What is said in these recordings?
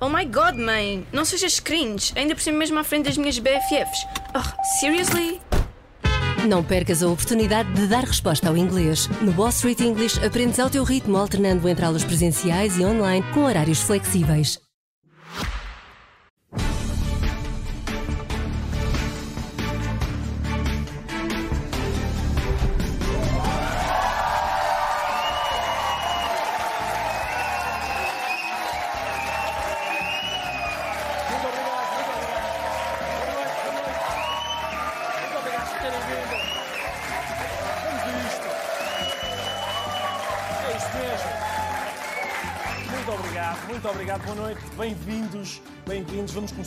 Oh my god, mãe! Não sejas cringe, ainda por cima mesmo à frente das minhas BFFs. Oh, seriously? Não percas a oportunidade de dar resposta ao inglês. No Wall Street English aprendes ao teu ritmo, alternando entre aulas presenciais e online com horários flexíveis.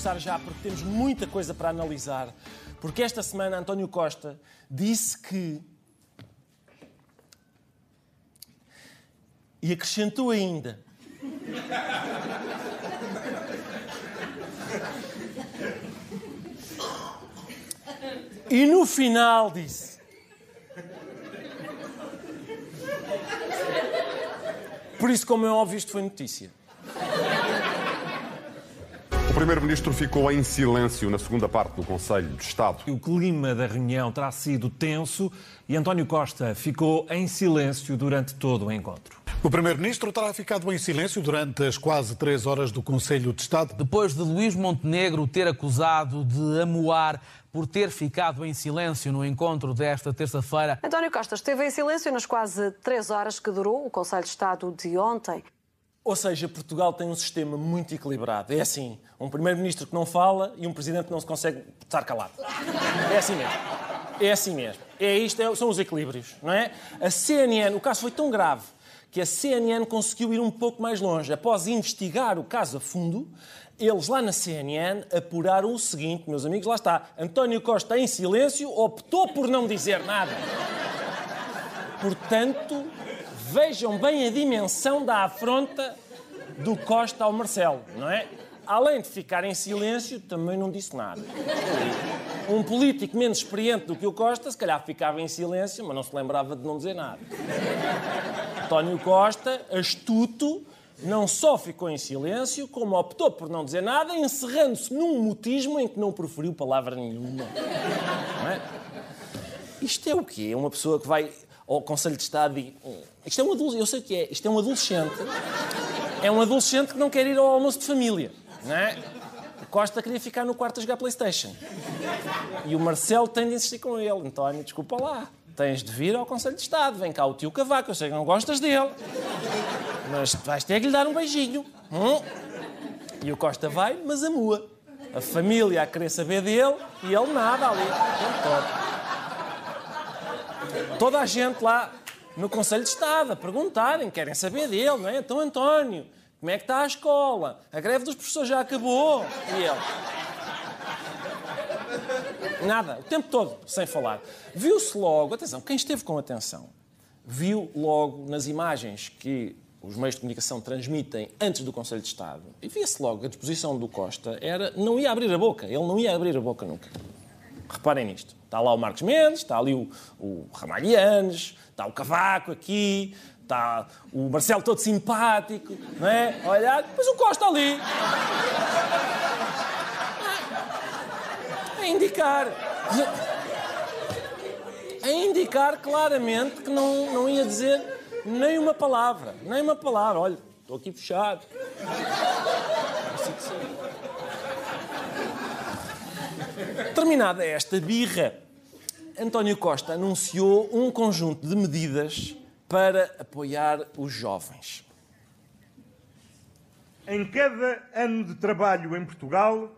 Começar já porque temos muita coisa para analisar. Porque esta semana António Costa disse que. E acrescentou ainda. E no final disse. Por isso, como é óbvio, isto foi notícia. O Primeiro-Ministro ficou em silêncio na segunda parte do Conselho de Estado. O clima da reunião terá sido tenso e António Costa ficou em silêncio durante todo o encontro. O Primeiro-Ministro terá ficado em silêncio durante as quase três horas do Conselho de Estado. Depois de Luís Montenegro ter acusado de amoar por ter ficado em silêncio no encontro desta terça-feira, António Costa esteve em silêncio nas quase três horas que durou o Conselho de Estado de ontem. Ou seja, Portugal tem um sistema muito equilibrado. É assim, um primeiro-ministro que não fala e um presidente que não se consegue estar calado. É assim mesmo. É assim mesmo. É isto, é- são os equilíbrios, não é? A CNN, o caso foi tão grave que a CNN conseguiu ir um pouco mais longe. Após investigar o caso a fundo, eles lá na CNN apuraram o seguinte, meus amigos, lá está. António Costa, em silêncio, optou por não dizer nada. Portanto, vejam bem a dimensão da afronta do Costa ao Marcelo, não é? Além de ficar em silêncio, também não disse nada. Um político menos experiente do que o Costa, se calhar ficava em silêncio, mas não se lembrava de não dizer nada. António Costa, astuto, não só ficou em silêncio, como optou por não dizer nada, encerrando-se num mutismo em que não proferiu palavra nenhuma. Não é? Isto é o quê? É uma pessoa que vai ao Conselho de Estado e. Isto é um adolescente, eu sei o que é. Isto é um adolescente. É um adolescente que não quer ir ao almoço de família. Não é? Costa queria ficar no quarto a jogar Playstation. E o Marcelo tem de insistir com ele. António, desculpa lá. Tens de vir ao Conselho de Estado. Vem cá o tio Cavaco. Eu sei que não gostas dele. Mas vais ter que lhe dar um beijinho. Hum? E o Costa vai, mas amua. A família a querer saber dele e ele nada ali. Toda a gente lá no Conselho de Estado a perguntarem, querem saber dele, não é? Então, António, como é que está a escola? A greve dos professores já acabou. E ele. Nada, o tempo todo, sem falar. Viu-se logo, atenção, quem esteve com atenção, viu logo nas imagens que os meios de comunicação transmitem antes do Conselho de Estado, e via-se logo a disposição do Costa era não ia abrir a boca, ele não ia abrir a boca nunca. Reparem nisto. Está lá o Marcos Mendes, está ali o, o está o Cavaco aqui, está o Marcelo todo simpático, não é? A Olhar, depois o Costa ali. A indicar. A indicar claramente que não, não ia dizer nem uma palavra. Nem uma palavra. Olha, estou aqui fechado. Assim que sim. Terminada esta birra, António Costa anunciou um conjunto de medidas para apoiar os jovens. Em cada ano de trabalho em Portugal,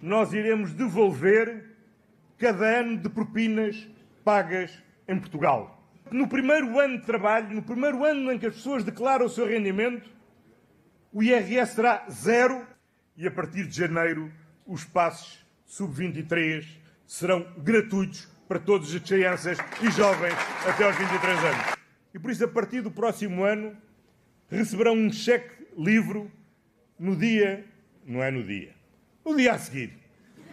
nós iremos devolver cada ano de propinas pagas em Portugal. No primeiro ano de trabalho, no primeiro ano em que as pessoas declaram o seu rendimento, o IRS será zero e a partir de janeiro os passos sub-23 serão gratuitos para todas as crianças e jovens até aos 23 anos. E por isso, a partir do próximo ano, receberão um cheque livre no dia, não é no dia, no dia a seguir,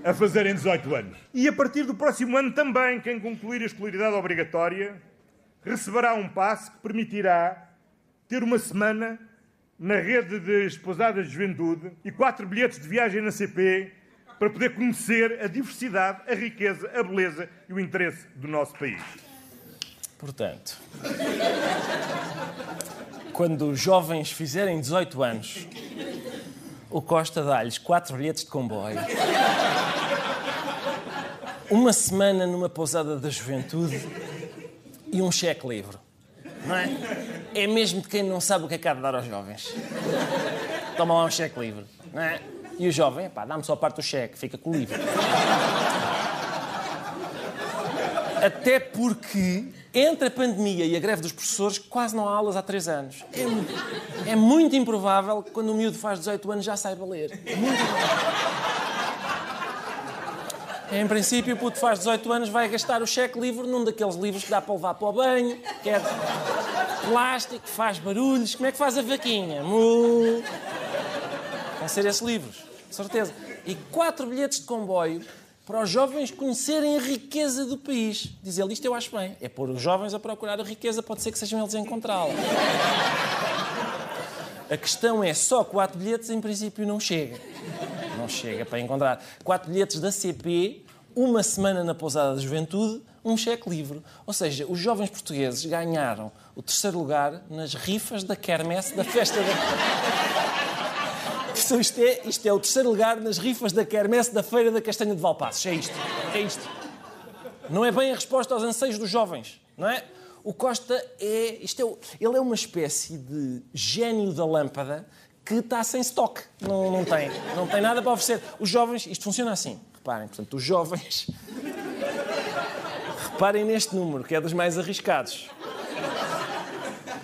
a fazerem 18 anos. E a partir do próximo ano também, quem concluir a escolaridade obrigatória receberá um passe que permitirá ter uma semana na rede de esposadas de juventude e quatro bilhetes de viagem na CP para poder conhecer a diversidade, a riqueza, a beleza e o interesse do nosso país. Portanto, quando os jovens fizerem 18 anos, o Costa dá-lhes quatro bilhetes de comboio, uma semana numa pousada da juventude e um cheque livre. Não é? É mesmo de quem não sabe o que é que há de dar aos jovens. Toma lá um cheque livre. Não é? E o jovem, pá, dá-me só parte do cheque, fica com o livro. Até porque, entre a pandemia e a greve dos professores, quase não há aulas há três anos. É, é muito improvável que quando o miúdo faz 18 anos já saiba ler. Muito. Em princípio, o puto faz 18 anos vai gastar o cheque livre num daqueles livros que dá para levar para o banho, que é de plástico, faz barulhos. Como é que faz a vaquinha? Mu. Vão ser esses livros, certeza. E quatro bilhetes de comboio para os jovens conhecerem a riqueza do país. Diz ele, isto eu acho bem. É pôr os jovens a procurar a riqueza, pode ser que sejam eles a encontrá-la. A questão é, só quatro bilhetes em princípio não chega. Não chega para encontrar. Quatro bilhetes da CP, uma semana na pousada da juventude, um cheque livre. Ou seja, os jovens portugueses ganharam o terceiro lugar nas rifas da quermesse da festa da... Isto, isto é, isto é o terceiro lugar nas rifas da quermesse da Feira da Castanha de Valpaços. É isto. É isto. Não é bem a resposta aos anseios dos jovens, não é? O Costa é, isto é, o- ele é uma espécie de gênio da lâmpada que está sem estoque. Não, não tem, não tem nada para oferecer. Os jovens, isto funciona assim. Reparem, portanto, os jovens reparem neste número, que é dos mais arriscados.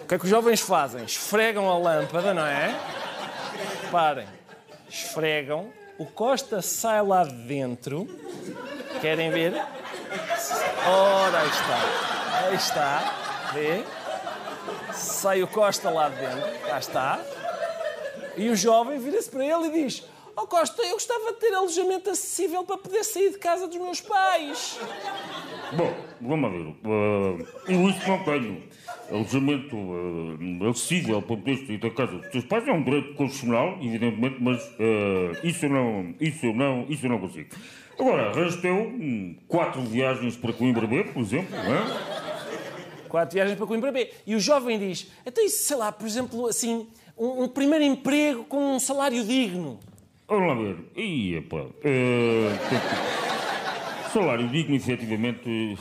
O que é que os jovens fazem? Esfregam a lâmpada, não é? Reparem, esfregam, o Costa sai lá de dentro. Querem ver? Ora, aí está. Aí está. Vê? Sai o Costa lá de dentro. Cá está. E o jovem vira-se para ele e diz: Oh Costa, eu gostava de ter alojamento acessível para poder sair de casa dos meus pais. Bom, vamos ver. Uh, isso não tenho. Alojamento uh, acessível para poder sair da casa dos teus pais é um direito constitucional, evidentemente, mas uh, isso, eu não, isso, eu não, isso eu não consigo. Agora, teu hum, quatro viagens para Coimbra B, por exemplo, não é? Quatro viagens para Coimbra B. E o jovem diz: Então, isso, sei lá, por exemplo, assim, um, um primeiro emprego com um salário digno. Vamos lá ver. Ia, pá. Uh, salário digno, efetivamente,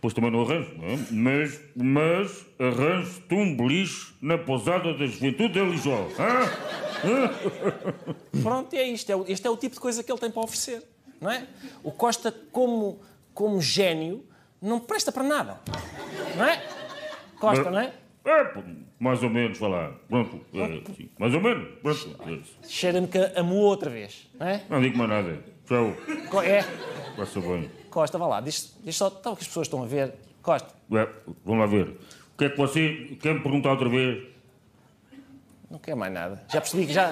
pois também não arranjo, não é? Mas, mas arranjo-te um beliche na pousada da juventude de Lijó. Pronto, é isto. É o- este é o tipo de coisa que ele tem para oferecer. Não é? O Costa, como, como gênio, não presta para nada. Não é? Costa, não é? É, pô, mais ou menos, vá lá. Pronto, é, sim, mais ou menos. Pronto, é. Cheira-me que amou outra vez. Não é? Não digo mais nada. Tchau. Co- É. Passa bem. Costa, vá lá. Diz, diz só, tal que as pessoas estão a ver. Costa, É, vamos lá ver. O que é que você quer me perguntar outra vez? não quer mais nada. Já percebi que já.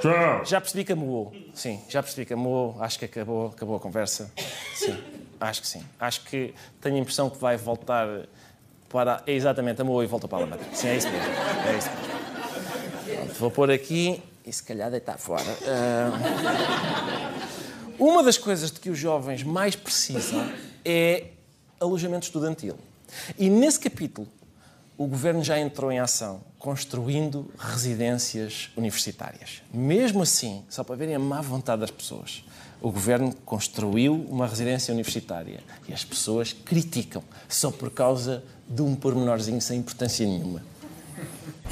Tchau. Já percebi que amoou. Sim, já percebi que amoou. Acho que acabou, acabou a conversa. Sim, acho que sim. Acho que tenho a impressão que vai voltar para. É exatamente, amoou e volta para a lâmpada. Sim, é isso mesmo. É isso mesmo. Pronto, vou pôr aqui e se calhar deitar fora. Ah, Uma das coisas de que os jovens mais precisam é alojamento estudantil. E nesse capítulo, o governo já entrou em ação, construindo residências universitárias. Mesmo assim, só para verem a má vontade das pessoas, o governo construiu uma residência universitária e as pessoas criticam só por causa de um pormenorzinho sem importância nenhuma.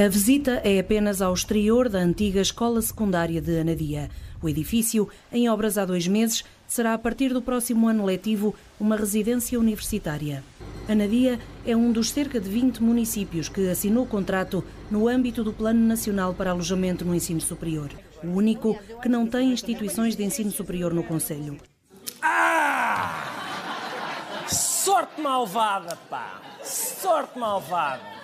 A visita é apenas ao exterior da antiga escola secundária de Anadia. O edifício, em obras há dois meses, será a partir do próximo ano letivo uma residência universitária. Anadia é um dos cerca de 20 municípios que assinou contrato no âmbito do Plano Nacional para Alojamento no Ensino Superior, o único que não tem instituições de ensino superior no Conselho. Ah! Sorte malvada, pá! Sorte malvada!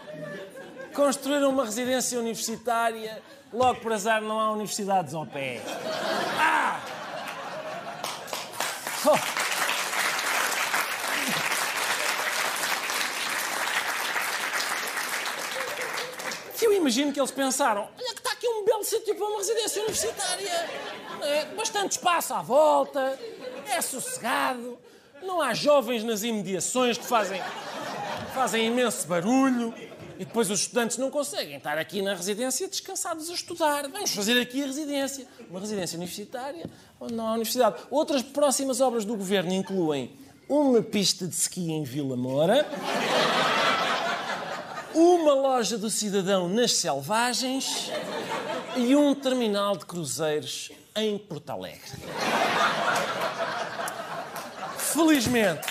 Construíram uma residência universitária, logo por azar não há universidades ao pé. Ah! Oh! Eu imagino que eles pensaram: olha que está aqui um belo sítio para uma residência universitária. É, bastante espaço à volta, é sossegado, não há jovens nas imediações que fazem, fazem imenso barulho. E depois os estudantes não conseguem estar aqui na residência descansados a estudar. Vamos fazer aqui a residência. Uma residência universitária onde não há universidade. Outras próximas obras do governo incluem uma pista de ski em Vila Moura, uma loja do cidadão nas Selvagens e um terminal de cruzeiros em Porto Alegre. Felizmente,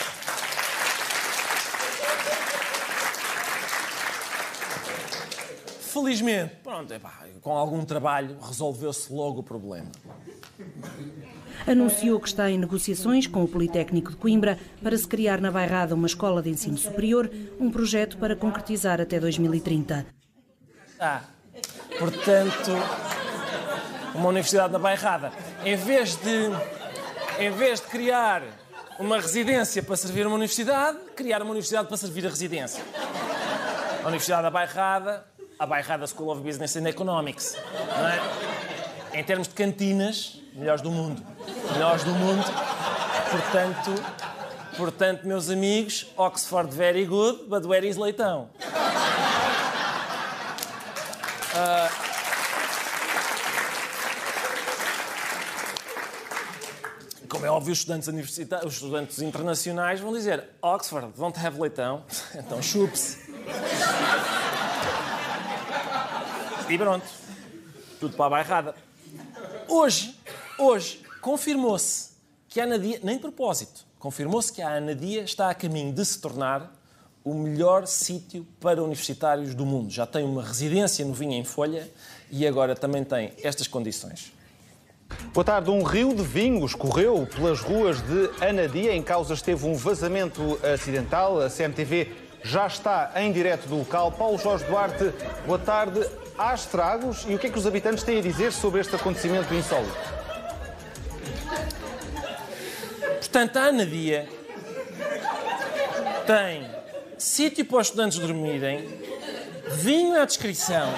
felizmente, pronto, epá, com algum trabalho resolveu-se logo o problema. Anunciou que está em negociações com o Politécnico de Coimbra para se criar na Bairrada uma escola de ensino superior, um projeto para concretizar até 2030. Ah, portanto, uma universidade na Bairrada. Em vez de, em vez de criar uma residência para servir uma universidade, criar uma universidade para servir a residência. A Universidade da Bairrada, a Bairrada School of Business and Economics. É? Em termos de cantinas, melhores do mundo. Melhores do mundo. Portanto, portanto, meus amigos, Oxford very good, but where is Leitão? Uh, como é óbvio, os estudantes, universitários, os estudantes internacionais vão dizer Oxford, don't have leitão, então chupe-se. E pronto, tudo para a bairrada. Hoje, hoje, confirmou-se que a Anadia, nem de propósito, confirmou-se que a Anadia está a caminho de se tornar o melhor sítio para universitários do mundo. Já tem uma residência no Vinho em Folha e agora também tem estas condições. Boa tarde. Um rio de vinho escorreu pelas ruas de Anadia. Em causa esteve um vazamento acidental. A CMTV já está em direto do local. Paulo Jorge Duarte, boa tarde. Há estragos e o que é que os habitantes têm a dizer sobre este acontecimento insólito? Portanto, a Anadia tem sítio para os estudantes dormirem, vinho à descrição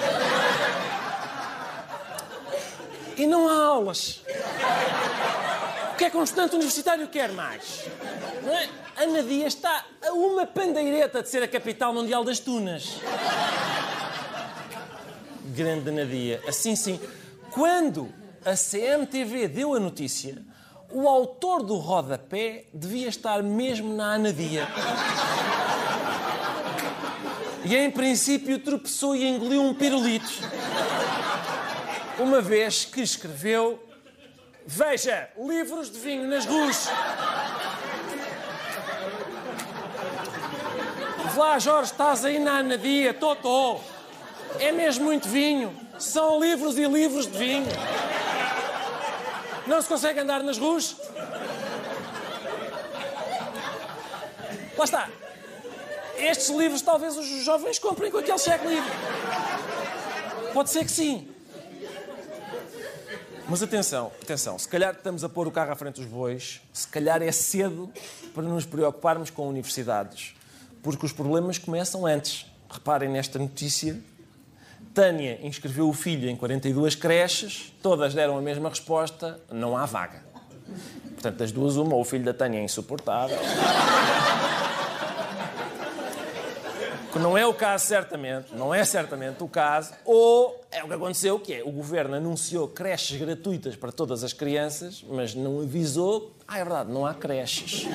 e não há aulas. O é um estudante universitário quer mais? Não é? A Nadia está a uma pandeireta de ser a capital mundial das tunas. Grande Nadia. Assim sim. Quando a CMTV deu a notícia, o autor do rodapé devia estar mesmo na Anadia. E em princípio tropeçou e engoliu um pirulito uma vez que escreveu: Veja, livros de vinho nas ruas. Lá, Jorge, estás aí na anadia, totó. É mesmo muito vinho. São livros e livros de vinho. Não se consegue andar nas ruas? Lá está. Estes livros talvez os jovens comprem com aquele cheque livre. Pode ser que sim. Mas atenção, atenção, se calhar estamos a pôr o carro à frente dos bois, se calhar é cedo para nos preocuparmos com universidades, porque os problemas começam antes. Reparem nesta notícia. Tânia inscreveu o filho em 42 creches, todas deram a mesma resposta: não há vaga. Portanto, das duas, uma, ou o filho da Tânia é insuportável. Que não é o caso, certamente, não é certamente o caso, ou é o que aconteceu, que é o governo anunciou creches gratuitas para todas as crianças, mas não avisou. Ah, é verdade, não há creches.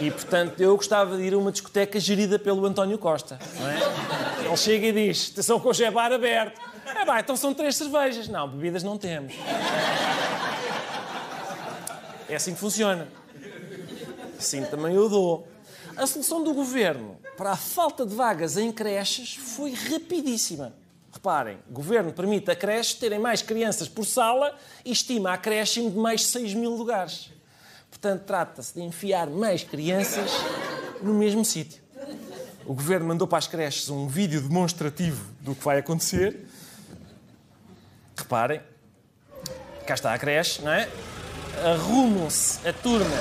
E, portanto, eu gostava de ir a uma discoteca gerida pelo António Costa. Não é? Ele chega e diz: atenção com o é bar aberto. É bem, então são três cervejas. Não, bebidas não temos. É assim que funciona. Assim também eu dou. A solução do governo para a falta de vagas em creches foi rapidíssima. Reparem, o governo permite a creche terem mais crianças por sala e estima acréscimo de mais 6 mil lugares. Portanto, trata-se de enfiar mais crianças no mesmo sítio. O governo mandou para as creches um vídeo demonstrativo do que vai acontecer. Reparem, cá está a creche, não é? Arrumam-se a turma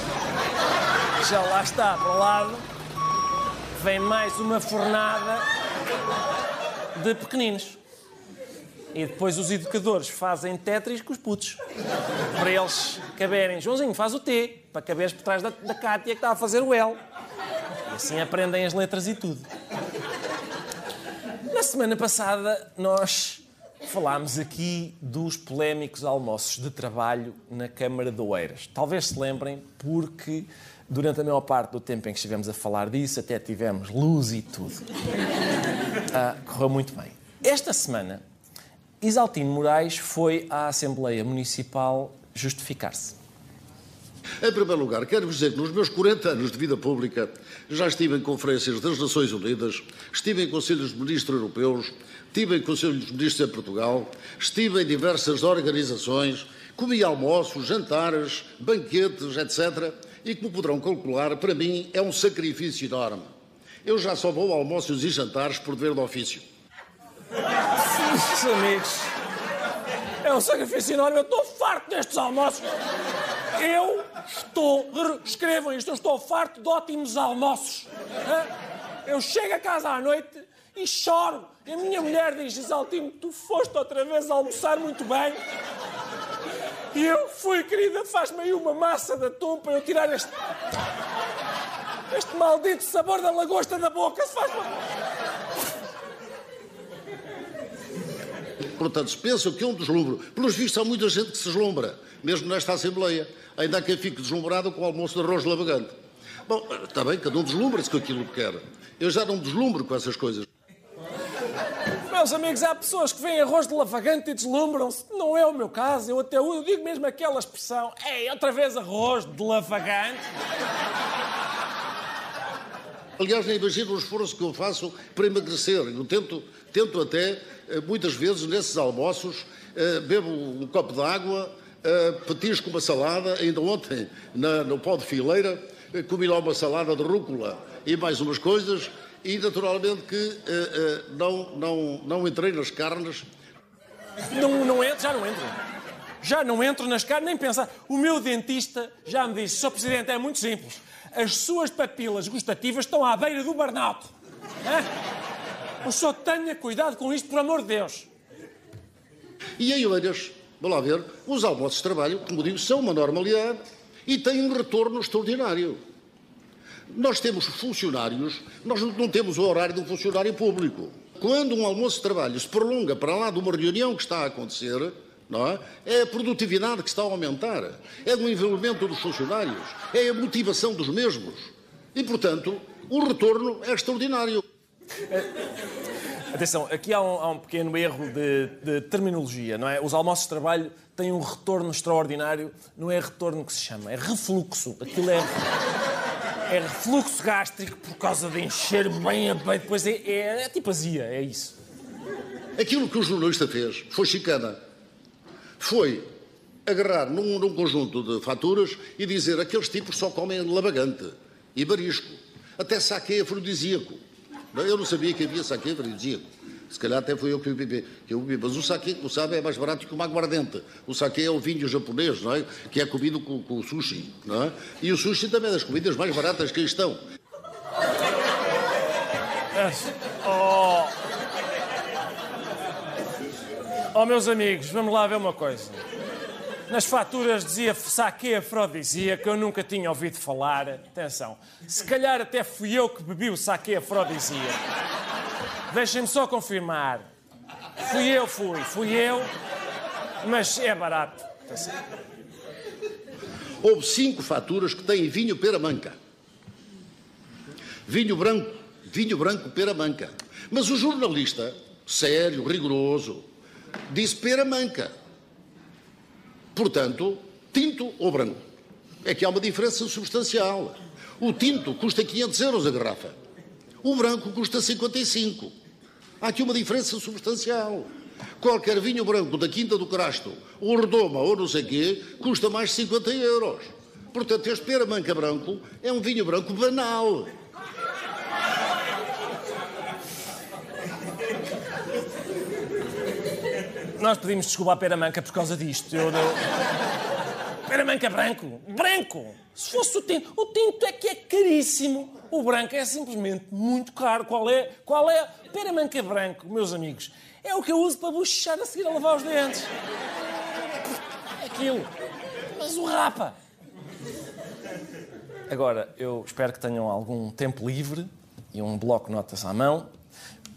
já lá está para o lado. Vem mais uma fornada. de pequeninos. E depois os educadores fazem Tetris com os putos. Para eles caberem. Joãozinho, faz o T, para caberes por trás da, da Cátia que está a fazer o L. E assim aprendem as letras e tudo. Na semana passada, nós falámos aqui dos polémicos almoços de trabalho na Câmara de Oeiras. Talvez se lembrem, porque durante a maior parte do tempo em que estivemos a falar disso, até tivemos luz e tudo. Ah, correu muito bem. Esta semana, Isaltino Moraes foi à Assembleia Municipal justificar-se. Em primeiro lugar, quero dizer que nos meus 40 anos de vida pública já estive em conferências das Nações Unidas, estive em conselhos de ministros europeus, estive em conselhos de ministros em Portugal, estive em diversas organizações, comi almoços, jantares, banquetes, etc. E como poderão calcular, para mim é um sacrifício enorme. Eu já só vou a almoços e jantares por dever de ofício. Sim, amigos, é um sacrifício enorme. Eu estou farto destes almoços. Eu estou. Escrevam isto, eu estou farto de ótimos almoços. Eu chego a casa à noite e choro. E a minha mulher diz: Isaltino, tu foste outra vez almoçar muito bem. E eu fui, querida, faz-me aí uma massa de atum para eu tirar este. Este maldito sabor da lagosta da boca. Se faz Portanto, pensam que é um deslumbro, pelos vistos há muita gente que se deslumbra, mesmo nesta Assembleia. Ainda há quem fique deslumbrado com o almoço de arroz lavagante. Bom, está bem, cada um deslumbra-se com aquilo que quer. Eu já não me deslumbro com essas coisas. Meus amigos, há pessoas que veem arroz de lavagante e deslumbram-se. Não é o meu caso. Eu até eu digo mesmo aquela expressão. Ei, outra vez arroz de lavagante. Aliás, nem imagino o esforço que eu faço para emagrecer. Eu tento, tento até, muitas vezes, nesses almoços, bebo um copo de água, petisco uma salada. Ainda ontem, no pó de fileira, comi lá uma salada de rúcula e mais umas coisas. E, naturalmente, que não, não, não entrei nas carnes. Não, não entro, já não entro. Já não entro nas carnes, nem pensar. O meu dentista já me disse, Sr. Presidente, é muito simples as suas papilas gustativas estão à beira do burnout. É? O senhor tenha cuidado com isto, por amor de Deus. E em Oeiras, vou lá ver, os almoços de trabalho, como digo, são uma normalidade e têm um retorno extraordinário. Nós temos funcionários, nós não temos o horário de um funcionário público. Quando um almoço de trabalho se prolonga para lá de uma reunião que está a acontecer, não é? é a produtividade que está a aumentar, é o envolvimento dos funcionários, é a motivação dos mesmos. E, portanto, o retorno é extraordinário. Atenção, aqui há um, há um pequeno erro de, de, terminologia, não é? Os almoços de trabalho têm um retorno extraordinário, não é retorno que se chama, é refluxo. Aquilo é, é refluxo gástrico por causa de encher bem a bem, depois é, é, é tipo azia, é isso. Aquilo que o jornalista fez foi chicana foi agarrar num, num, conjunto de faturas e dizer aqueles tipos só comem lavagante e barisco. Até saque afrodisíaco. Eu não sabia que havia saque afrodisíaco. Se calhar até foi eu que o bebi. Que eu bebi. Mas o saque, como sabe, é mais barato que o aguardente. O saque é o vinho japonês, não é? Que é comido com, com o sushi, não é? E o sushi também é das comidas mais baratas que estão. Oh. Oh, meus amigos, vamos lá ver uma coisa. Nas faturas dizia saque afrodisíaco, eu nunca tinha ouvido falar. Atenção, se calhar até fui eu que bebi o saque afrodisíaco. Deixem-me só confirmar. Fui eu, fui, fui eu, mas é barato. Atenção. Houve cinco faturas que têm vinho pera-manca. Vinho branco, vinho branco pera-manca. Mas o jornalista, sério, rigoroso, disse pera manca. Portanto, tinto ou branco. É que há uma diferença substancial. O tinto custa 500 euros a garrafa. O branco custa 55. Há aqui uma diferença substancial. Qualquer vinho branco da Quinta do Crasto, ou Redoma, ou não sei quê, custa mais de 50 euros. Portanto, este pera manca branco é um vinho branco banal. Nós pedimos desculpa à Pera Manca por causa disto. Eu, eu, branco. Branco. Se fosse o tinto. O tinto é que é caríssimo. O branco é simplesmente muito caro. Qual é? Qual é? Pera manca branco, meus amigos. É o que eu uso para bochechar a seguir a lavar os dentes. É aquilo. Mas o rapa. Agora, eu espero que tenham algum tempo livre e um bloco de notas à mão,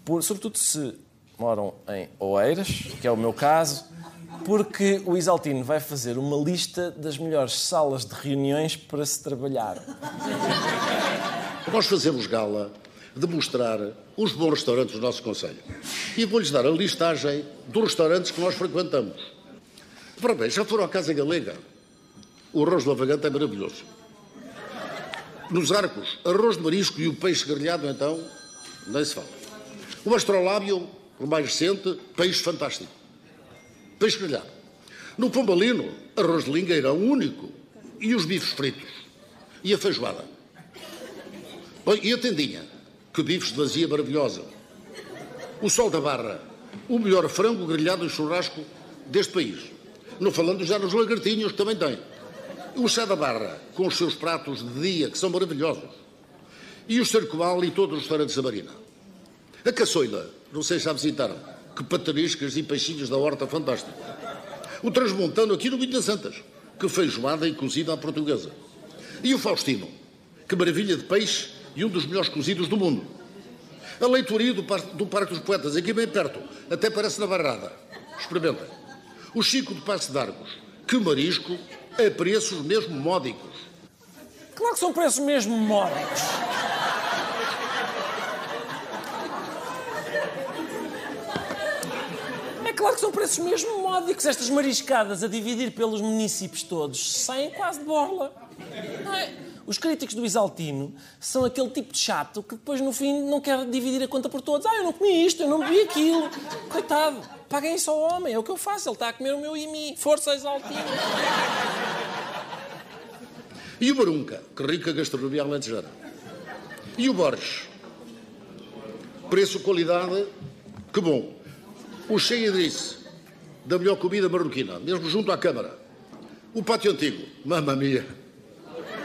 por, sobretudo se moram em Oeiras, que é o meu caso, porque o Isaltino vai fazer uma lista das melhores salas de reuniões para se trabalhar. Nós fazemos gala de mostrar os bons restaurantes do nosso Conselho. E vou-lhes dar a listagem dos restaurantes que nós frequentamos. Para bem, já foram à Casa Galega? O arroz de lavagante é maravilhoso. Nos arcos, arroz de marisco e o peixe grelhado, então, nem se fala. O astrolábio, o mais recente, peixe fantástico. Peixe grelhado. No Pombalino, arroz de lingueirão único. E os bifes fritos. E a feijoada. Bom, e a tendinha, que bifes de vazia maravilhosa. O sol da barra, o melhor frango grelhado em churrasco deste país. Não falando já nos lagartinhos, que também tem. O chá da barra, com os seus pratos de dia, que são maravilhosos. E o cercoal e todos os restaurantes da Marina. A caçoila, não sei se já visitaram, que pataniscas e peixinhos da horta fantástico. O transmontano aqui no Vinho das Santas, que feijoada e cozida à portuguesa. E o Faustino, que maravilha de peixe e um dos melhores cozidos do mundo. A leitoria do, Par do Parque dos Poetas, aqui bem perto, até parece na Barrada. Experimenta. O Chico de Passo de Argos, que marisco, a preços mesmo módicos. Claro que são preços mesmo módicos. É claro que são preços mesmo módicos. Estas mariscadas a dividir pelos municípios todos saem quase de borla. Não é? Os críticos do Isaltino são aquele tipo de chato que depois, no fim, não quer dividir a conta por todos. Ah, eu não comi isto, eu não bebi aquilo. Coitado, paguem isso ao homem, é o que eu faço. Ele está a comer o meu e mim. Força, Isaltino. E o Barunca, que rica gastronomia alentejana. E o Borges. Preço-qualidade, que bom. O Cheia Idrice, da melhor comida marroquina, mesmo junto à Câmara. O Pátio Antigo, mamma mia,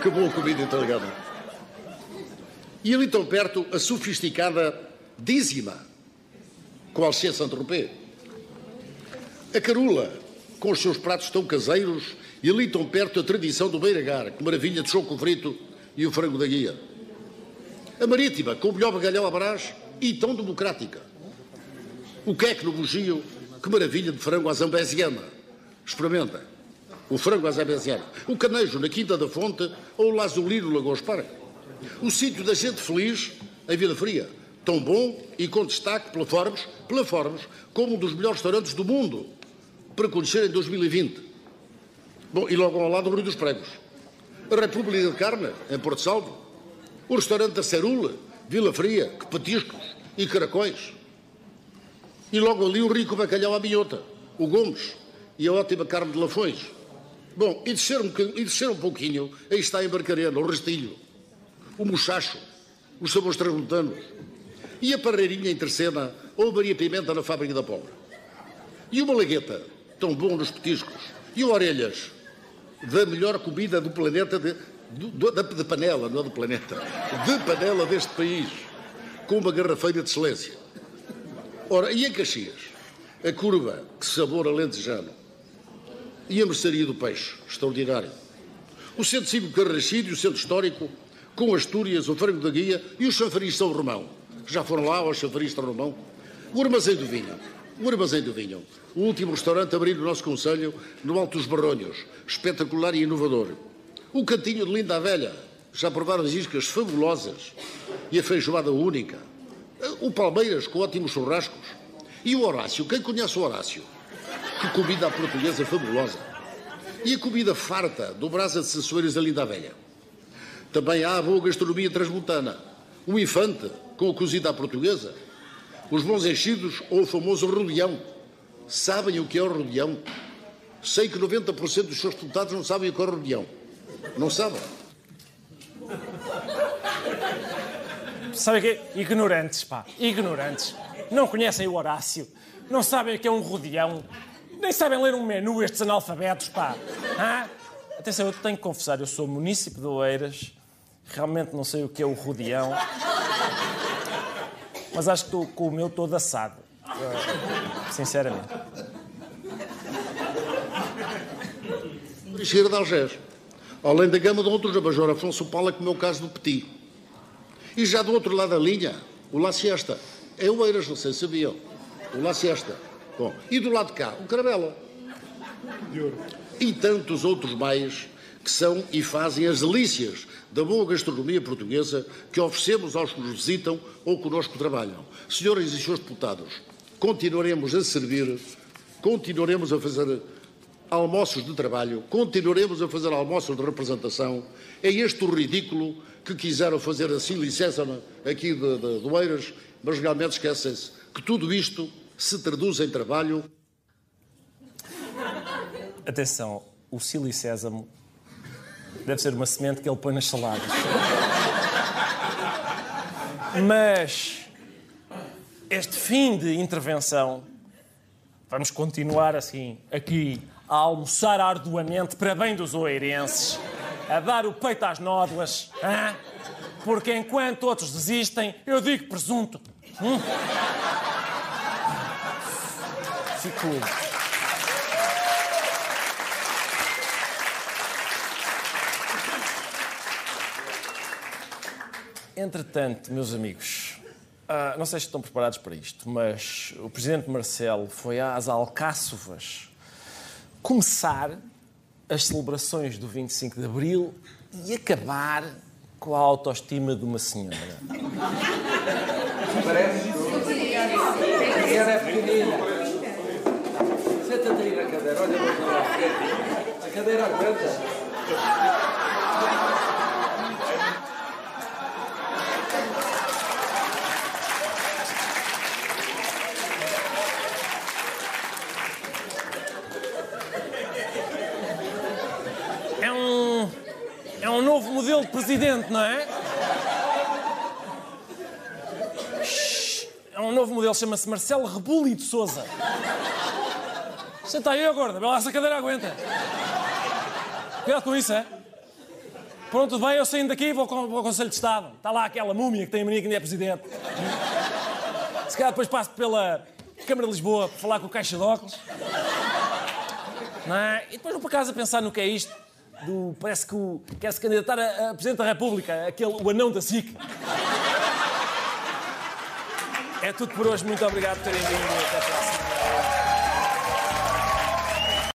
que boa comida italiana. E ali tão perto, a sofisticada Dízima, com Alcê Saint-Tropez. A Carula, com os seus pratos tão caseiros e ali tão perto a tradição do beiragar, que maravilha de choco frito e o frango da guia. A Marítima, com o melhor bagalhau à brás e tão democrática. O queque no bugio, que maravilha de frango à zambesiana. Experimenta. O frango à zambesiana. O canejo na Quinta da Fonte ou o lazulino no Lagoa Esparga. O sítio da gente feliz em Vila Fria. Tão bom e com destaque pela Forbes, pela Forbes como um dos melhores restaurantes do mundo para conhecer em 2020. Bom, e logo ao lado o Rio dos Pregos. A República de Carne, em Porto Salvo. O restaurante da Cerula, Vila Fria, que petiscos e caracóis. E logo ali o rico bacalhau à minhota, o Gomes e a ótima carne de Lafões. Bom, e descer um, e descer um pouquinho, aí está em Barcarena, o Restilho, o Mochacho, os sabores transmontanos. E a Parreirinha em Terceira ou a Maria Pimenta na Fábrica da Pobre. E o Malagueta, tão bom nos petiscos. E o Orelhas, da melhor comida do planeta, de, de, de, de panela, não é do planeta, de panela deste país, com uma garrafeira de excelência. Ora, e em Caxias? A curva, que sabor alentejano. E a mercearia do peixe, extraordinário. O Centro Cívico Carrascido e o Centro Histórico, com Astúrias, o Frango da Guia e o Chanfariz São Romão. Já foram lá ao Chanfariz São Romão? O Armazém do Vinho. O Armazém do Vinho. O último restaurante a abrir no nosso Conselho, no Alto dos Barronhos. Espetacular e inovador. O Cantinho de Linda a Velha. Já provaram as iscas fabulosas. E a feijoada única. O Palmeiras, com ótimos churrascos. E o Horácio. Quem conhece o Horácio? Que comida portuguesa fabulosa. E a comida farta do Brasa de Sassoeiras da Velha. Também há a boa gastronomia transmontana. O Infante, com a cozida à portuguesa. Os bons enchidos ou o famoso rodeão. Sabem o que é o rodeão? Sei que 90% dos seus deputados não sabem o que é o rodeão. Não sabem. Sabe o quê? Ignorantes, pá. Ignorantes. Não conhecem o Horácio. Não sabem o que é um rodeão. Nem sabem ler um menu estes analfabetos, pá. Hã? Atenção, eu tenho que confessar, eu sou munícipe de Oeiras, realmente não sei o que é o rodeão, mas acho que estou com o meu todo assado. Sinceramente. Cheira de Algés. Além da gama de outros, a Major Afonso Paula, como é o caso do Petit. E já do outro lado da linha, o La Siesta. É o Eiras, não sei se sabiam. O La Siesta. Bom, e do lado de cá, o Caravela. E tantos outros mais que são e fazem as delícias da boa gastronomia portuguesa que oferecemos aos que nos visitam ou conosco trabalham. Senhoras e senhores deputados, continuaremos a servir, continuaremos a fazer almoços de trabalho, continuaremos a fazer almoços de representação. É este o ridículo que quiseram fazer a Cília César aqui de, de, de Oeiras, mas realmente esquecem-se que tudo isto se traduz em trabalho. Atenção, o Cílio Sésamo deve ser uma semente que ele põe nas saladas. Mas este fim de intervenção, vamos continuar assim, aqui, a almoçar arduamente para bem dos oeirenses, a dar o peito às nódoas, hein? porque enquanto outros desistem, eu digo presunto. Hum? Fico. Entretanto, meus amigos, uh, não sei se estão preparados para isto, mas o Presidente Marcelo foi às Alcáçovas começar as celebrações do 25 de Abril e acabar com a autoestima de uma senhora. Parece? A cadeira é pequenina. Para lá. A cadeira aguenta. É um. É um novo modelo de presidente, não é? É um novo modelo, chama-se Marcelo Rebuli de Souza. Senta aí, ó gorda, vê lá se a cadeira aguenta. Cuidado com isso, é? Pronto, bem, eu saindo daqui vou ao Conselho de Estado. Está lá aquela múmia que tem a mania que ainda é presidente. Se calhar depois passo pela Câmara de Lisboa para falar com o caixa de óculos. Não é? E depois vou para casa pensar no que é isto. Do, parece que o, quer se candidatar a, a Presidente da República, aquele, o anão da SIC. É tudo por hoje. Muito obrigado por terem vindo. Até a próxima.